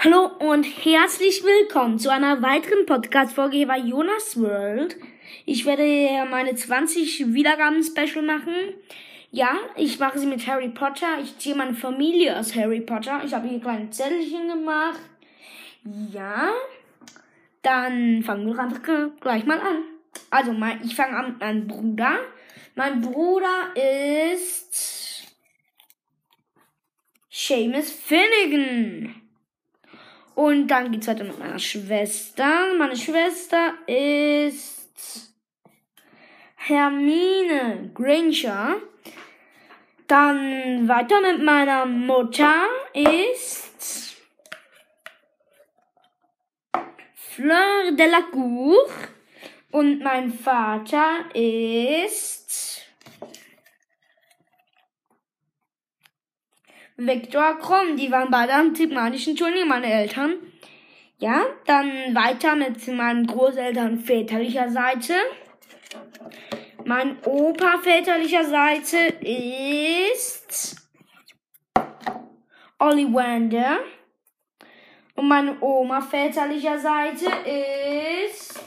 Hallo und herzlich willkommen zu einer weiteren Podcast-Folge bei Jonas World. Ich werde meine 20 Wiedergaben-Special machen. Ja, ich mache sie mit Harry Potter. Ich ziehe meine Familie aus Harry Potter. Ich habe hier kleine Zettelchen gemacht. Ja, dann fangen wir einfach gleich mal an. Also, mein, ich fange an mit meinem Bruder. Mein Bruder ist Seamus Finnegan. Und dann geht's weiter mit meiner Schwester. Meine Schwester ist Hermine Granger. Dann weiter mit meiner Mutter ist Fleur de la Cour. Und mein Vater ist Viktor Krumm. Die waren beide am Timanischen Turnier, meine Eltern. Ja, dann weiter mit meinen Großeltern väterlicher Seite. Mein Opa väterlicher Seite ist Ollivander. Und meine Oma väterlicher Seite ist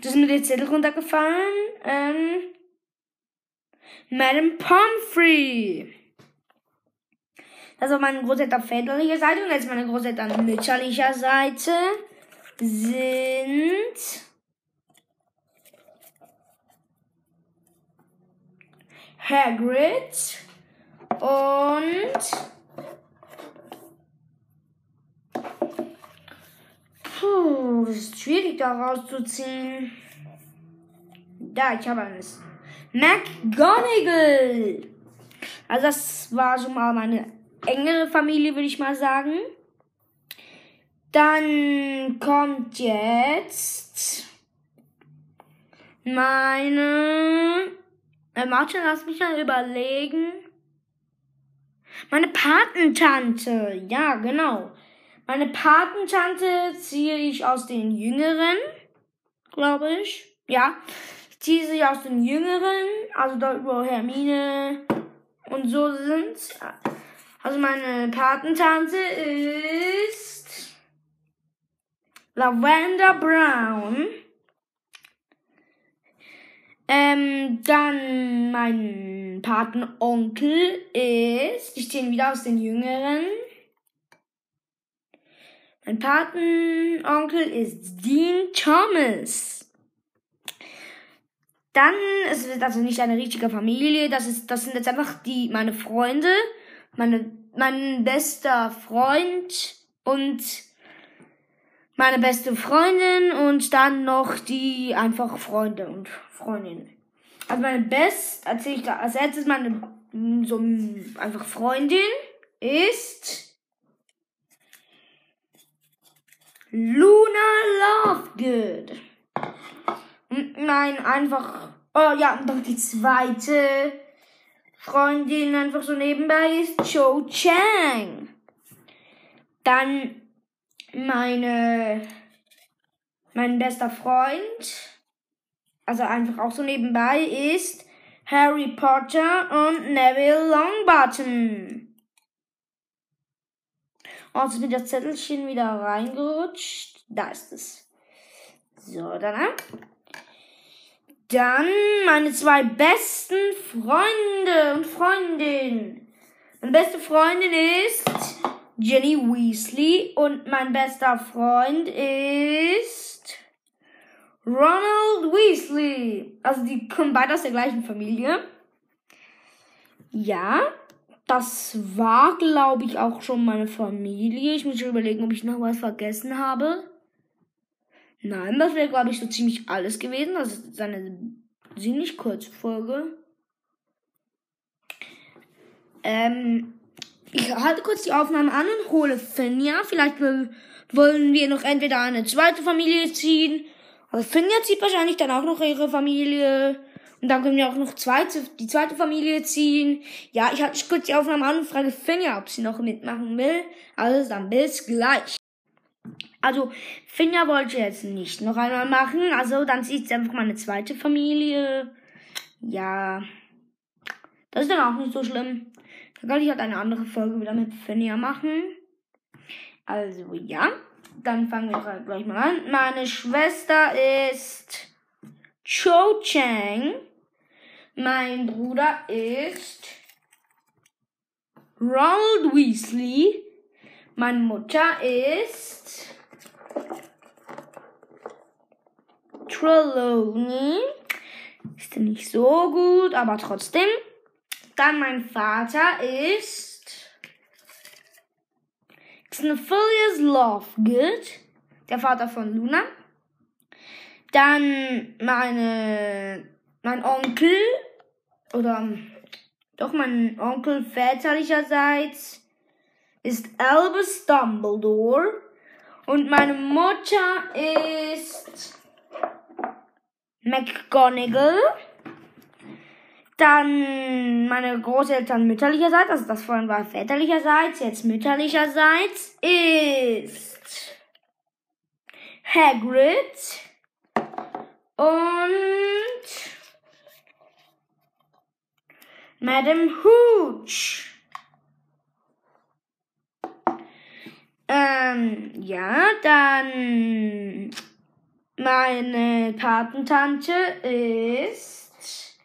Das ist mir der Zettel runtergefallen. Ähm, Madame Pomfrey. Das war meine Großeltern väterlicher Seite und jetzt meine Großeltern mütterlicher Seite sind Hagrid und Puh, das ist schwierig da rauszuziehen. Da, ich habe eines. McGonagall. Also das war schon mal meine engere Familie, würde ich mal sagen. Dann kommt jetzt meine. Äh, Martin, lass mich mal überlegen. Meine Patentante. Ja, genau. Meine Patentante ziehe ich aus den Jüngeren, glaube ich. Ja, ich ziehe sie aus den Jüngeren, also dort, wo Hermine und so sind. Also meine Patentante ist Lavender Brown. Ähm, dann mein Patenonkel ist, ich ziehe ihn wieder aus den Jüngeren. Mein Patenonkel ist Dean Thomas. Dann, es ist also nicht eine richtige Familie, das ist, das sind jetzt einfach die, meine Freunde, meine, mein bester Freund und meine beste Freundin und dann noch die einfach Freunde und Freundinnen. Also meine Best, erzähle ich da als erstes meine, so einfach Freundin ist Luna Lovegood. Nein, einfach. Oh ja, und doch die zweite Freundin einfach so nebenbei ist Cho Chang. Dann meine, mein bester Freund, also einfach auch so nebenbei, ist Harry Potter und Neville Longbottom. Also mit das Zettelchen wieder reingerutscht. Da ist es. So, dann. Dann meine zwei besten Freunde und Freundinnen. Meine beste Freundin ist Jenny Weasley und mein bester Freund ist Ronald Weasley. Also die kommen beide aus der gleichen Familie. Ja, das war, glaube ich, auch schon meine Familie. Ich muss schon überlegen, ob ich noch was vergessen habe. Nein, das wäre, glaube ich, so ziemlich alles gewesen. Das ist eine ziemlich kurze Folge. Ähm, ich halte kurz die Aufnahme an und hole Finja. Vielleicht wollen wir noch entweder eine zweite Familie ziehen. Also Finja zieht wahrscheinlich dann auch noch ihre Familie. Und dann können wir auch noch zweite, die zweite Familie ziehen. Ja, ich hatte kurz die Aufnahme an und frage Finja, ob sie noch mitmachen will. Also dann bis gleich. Also, Finja wollte jetzt nicht noch einmal machen. Also, dann zieht sie einfach meine zweite Familie. Ja. Das ist dann auch nicht so schlimm. Dann kann ich halt eine andere Folge wieder mit Fennia machen. Also ja, dann fangen wir halt gleich mal an. Meine Schwester ist Cho Chang. Mein Bruder ist Ronald Weasley. Meine Mutter ist Trelawney. Ist nicht so gut, aber trotzdem. Dann mein Vater ist Xenophilius Lovegood, der Vater von Luna. Dann meine, mein Onkel, oder doch mein Onkel väterlicherseits ist Albus Dumbledore. Und meine Mutter ist McGonagall. Dann meine Großeltern mütterlicherseits, also das vorhin war väterlicherseits, jetzt mütterlicherseits ist Hagrid und Madame Hooch. Ähm, ja, dann meine Patentante ist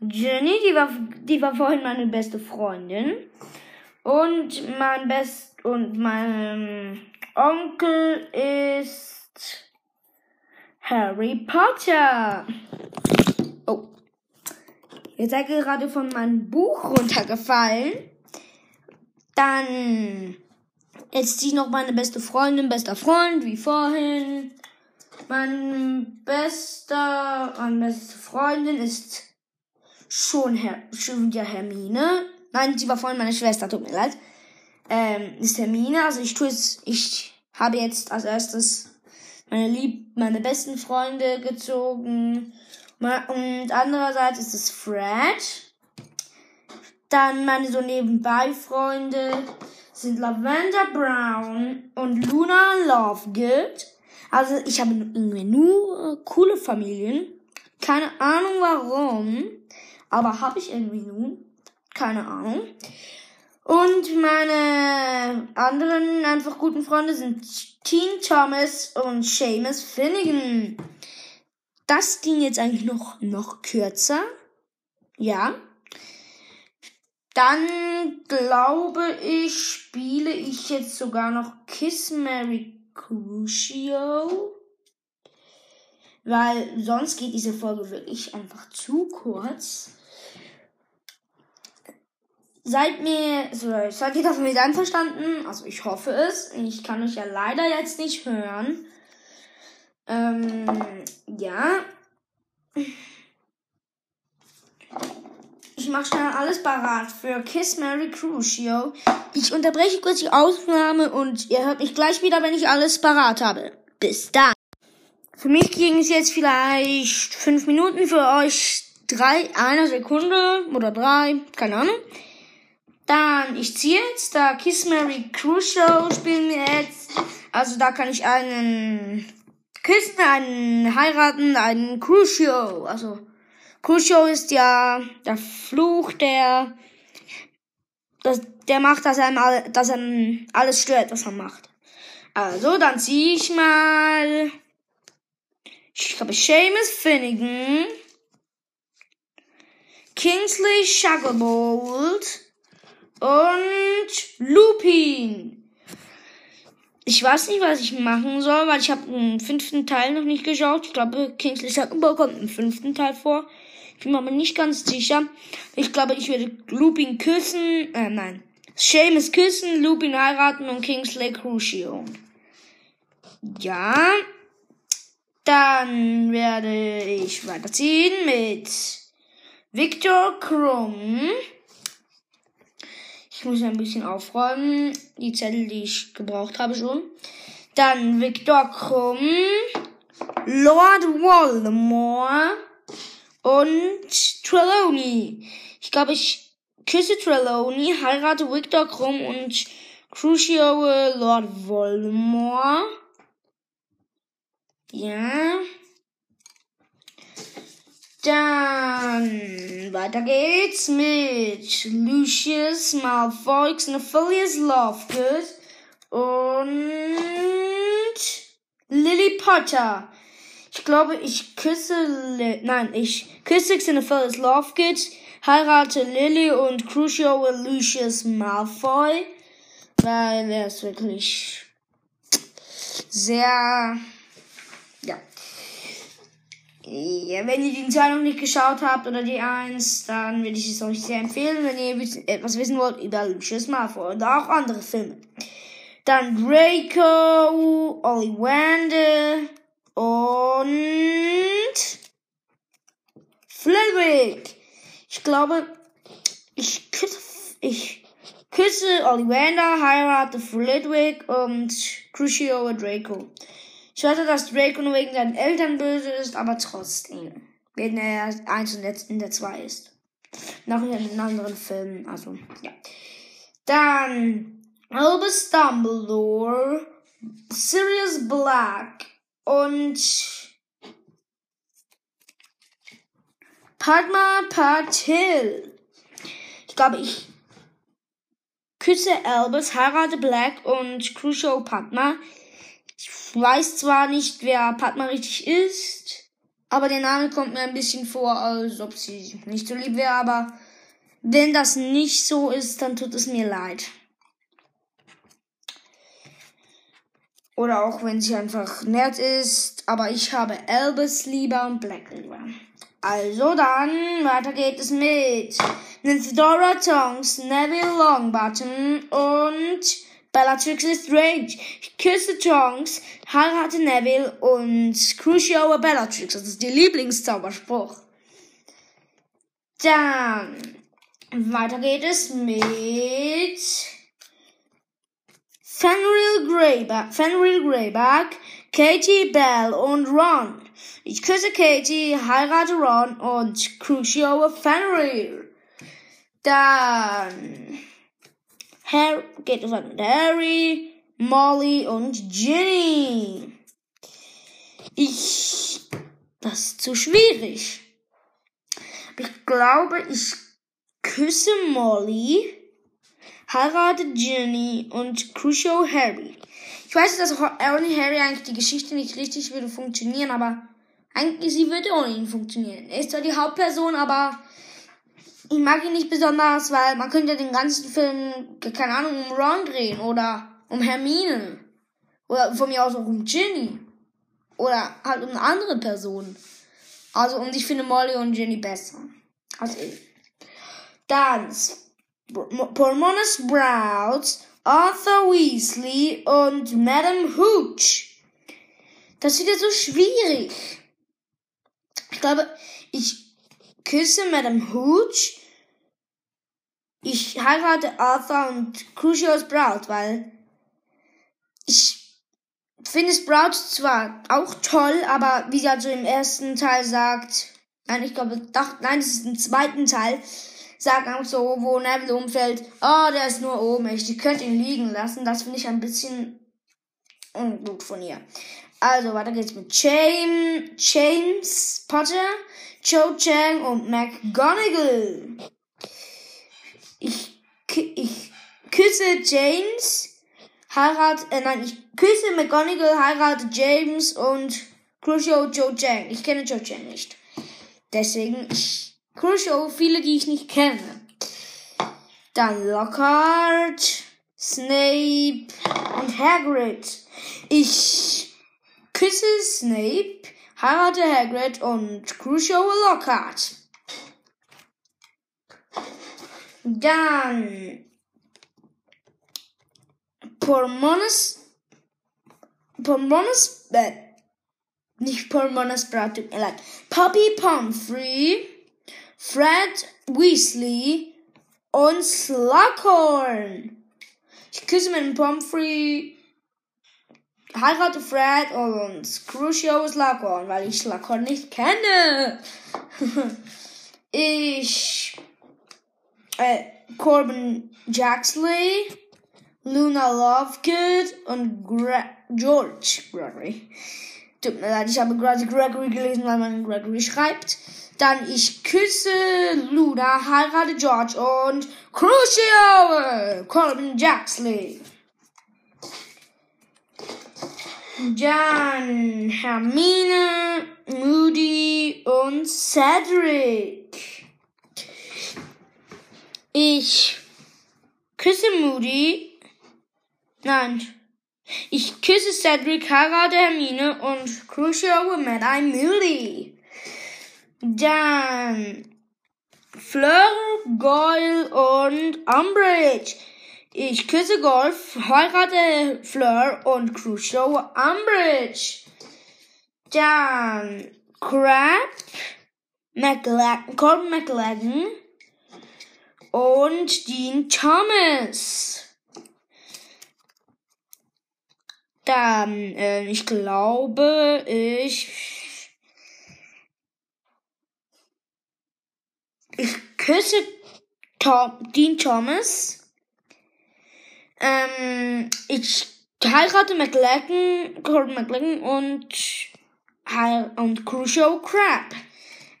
Jenny, die war, die war vorhin meine beste Freundin. Und mein Best und mein Onkel ist Harry Potter. Oh. Ihr seid gerade von meinem Buch runtergefallen. Dann ist sie noch meine beste Freundin, bester Freund, wie vorhin. Mein bester, meine beste Freundin ist schon, Her schon wieder Hermine. Nein, sie war vorhin meine Schwester, tut mir leid. Ähm, ist Hermine. Also ich tue es, ich habe jetzt als erstes meine lieb, meine besten Freunde gezogen. Und andererseits ist es Fred. Dann meine so nebenbei Freunde sind Lavender Brown und Luna Lovegood. Also ich habe irgendwie nur coole Familien. Keine Ahnung warum. Aber habe ich irgendwie nun. Keine Ahnung. Und meine anderen einfach guten Freunde sind Teen Thomas und Seamus Finnegan. Das ging jetzt eigentlich noch, noch kürzer. Ja. Dann glaube ich, spiele ich jetzt sogar noch Kiss Mary Crucio. Weil sonst geht diese Folge wirklich einfach zu kurz. Seid mir, so, seid ihr davon mit einverstanden? Also ich hoffe es. Ich kann euch ja leider jetzt nicht hören. Ähm, ja. Ich mache schnell alles parat für Kiss Mary Crucio. Ich unterbreche kurz die Aufnahme und ihr hört mich gleich wieder, wenn ich alles parat habe. Bis dann. Für mich ging es jetzt vielleicht fünf Minuten, für euch drei, eine Sekunde oder drei, keine Ahnung. Dann, ich ziehe jetzt, da Kiss Mary Crucio spielen wir jetzt. Also da kann ich einen küssen, einen heiraten, einen Crucio. Also Crucio ist ja der Fluch, der, das, der macht, dass er, dass er alles stört, was er macht. Also, dann ziehe ich mal, ich glaube, Seamus Finnegan, Kingsley Shacklebolt, und Lupin. Ich weiß nicht, was ich machen soll, weil ich habe den fünften Teil noch nicht geschaut. Ich glaube, Kingsley Shacklebolt kommt im fünften Teil vor. Ich bin mir aber nicht ganz sicher. Ich glaube, ich werde Lupin küssen. Äh, nein. Seamus küssen, Lupin heiraten und Kingsley Crucio. Ja. Dann werde ich weiterziehen mit Victor Krumm. Ich muss ein bisschen aufräumen. Die Zettel, die ich gebraucht habe schon. Dann Victor Krumm, Lord Voldemort und Trelawney. Ich glaube, ich küsse Trelawney, heirate Victor Krumm und Crucio Lord Voldemort. Ja. Dann weiter geht's mit Lucius Malfoy, Xenophilius Lovegood und Lily Potter. Ich glaube, ich küsse, Li nein, ich küsse Xenophilius Lovegood, heirate Lily und Crucio Lucius Malfoy, weil er ist wirklich sehr, ja, ja, wenn ihr die 2 noch nicht geschaut habt oder die 1, dann würde ich es euch sehr empfehlen, wenn ihr etwas wissen wollt über Lucius Malfoy und auch andere Filme. Dann Draco, Ollivander und Flitwick. Ich glaube, ich küsse, ich küsse Ollivander, heirate Flitwick und Crucio Draco. Ich hörte, dass Draco nur wegen seinen Eltern böse ist, aber trotzdem. Wenn er eins und in der zwei ist. Noch in den anderen Filmen, also, ja. Dann Albus Dumbledore, Sirius Black und Padma Patil. Ich glaube, ich küsse Albus, heirate Black und Crucio Padma. Ich weiß zwar nicht, wer Padma richtig ist, aber der Name kommt mir ein bisschen vor, als ob sie nicht so lieb wäre, aber wenn das nicht so ist, dann tut es mir leid. Oder auch wenn sie einfach nett ist, aber ich habe Albus lieber und Black lieber. Also dann, weiter geht es mit Nynthadora Tongs, Neville Longbottom und Bellatrix Strange. Ich küsse Tongs, heirate Neville und Crucio Bellatrix. Das ist der Lieblingszauberspruch. Dann, weiter geht es mit Fenrir Greyback, Fenrir Greyback, Katie Bell und Ron. Ich küsse Katie, heirate Ron und Crucio Fenrir. Dann Harry, geht es mit Harry, Molly und Ginny. Ich, das ist zu schwierig. Ich glaube, ich küsse Molly, heirate Ginny und Crucio Harry. Ich weiß, dass ohne Harry eigentlich die Geschichte nicht richtig würde funktionieren, aber eigentlich sie würde ohne ihn funktionieren. Er ist zwar die Hauptperson, aber ich mag ihn nicht besonders, weil man könnte den ganzen Film, keine Ahnung, um Ron drehen oder um Hermine. Oder von mir aus auch um Ginny. Oder halt um eine andere Person. Also, und ich finde Molly und Ginny besser. Als ich. Dann Pormonas Sprout, Arthur Weasley und Madame Hooch. Das ist wieder so schwierig. Ich glaube, ich küsse Madame Hooch. Ich heirate Arthur und Crucio Sprout, weil ich finde Sprout zwar auch toll, aber wie sie also im ersten Teil sagt, nein, ich glaube, doch, nein, das ist im zweiten Teil, sagt auch so, wo Neville umfällt, oh, der ist nur ohnmächtig, könnt ihn liegen lassen. Das finde ich ein bisschen ungut von ihr. Also, weiter geht's mit James, James Potter, Cho Chang und McGonagall. Ich, ich küsse James, heirat, äh, nein, ich küsse McGonagall, heirate James und Crucio Cho Chang. Ich kenne Cho Chang nicht. Deswegen, ich Crucio, viele, die ich nicht kenne. Dann Lockhart, Snape und Hagrid. Ich küsse Snape, heirate Hagrid und Crucio Lockhart. Dann Pormones, Pormones, äh, nicht Pormones Brat, tut mir leid. Poppy Pomfrey, Fred Weasley und Slughorn. Ich küsse meinen Pomfrey, heirate Fred und Crucio Slughorn, weil ich Slughorn nicht kenne. ich äh, Corbin Jaxley, Luna Lovegood und Gre George Gregory. Tut mir leid, ich habe gerade Gregory gelesen, weil man Gregory schreibt. Dann ich küsse Luna, heirate George und Crucio, Corbin Jaxley. Dann Hermine, Moody und Cedric. Ich küsse Moody. Nein. Ich küsse Cedric, heirate Hermine und Crucio mit einem Moody. Dann Fleur, Goyle und Umbridge. Ich küsse Golf, heirate Fleur und Crusoe Umbridge. Dann Crab, McLagan, Colin McLagan und Dean Thomas. Dann, äh, ich glaube, ich ich küsse Tom, Dean Thomas. Ähm, ich heirate McLagan, Corbin McLagan und, und Crucial Crab.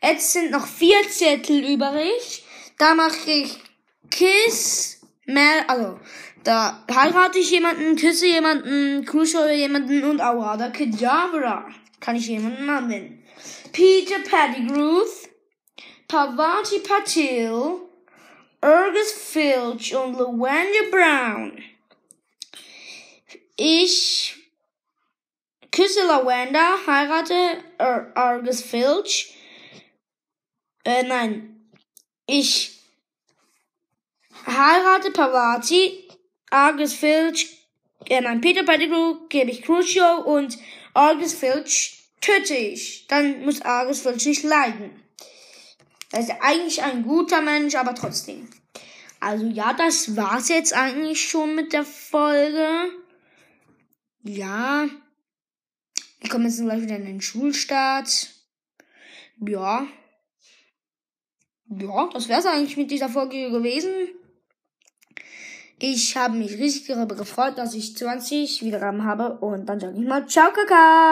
Jetzt sind noch vier Zettel übrig. Da mache ich Kiss, Mel, also, da heirate ich jemanden, küsse jemanden, Crucial jemanden und Awada Kedavra. Kann ich jemanden anwenden. Peter Pettigrew, Pavati Patil, Urgus Filch und Lavender Brown. Ich küsse Lavender, heirate Ur Argus Filch. Äh, nein. Ich heirate Pavati, Argus Filch, äh, nein, Peter Pettigrew gebe ich Crucio und Argus Filch töte ich. Dann muss Argus Filch nicht leiden. Er ist eigentlich ein guter Mensch, aber trotzdem. Also ja, das war's jetzt eigentlich schon mit der Folge. Ja. Wir kommen jetzt gleich wieder in den Schulstart. Ja. Ja, das wär's eigentlich mit dieser Folge gewesen. Ich habe mich richtig darüber gefreut, dass ich 20 Wiedergaben habe. Und dann sage ich mal Ciao, Kaka.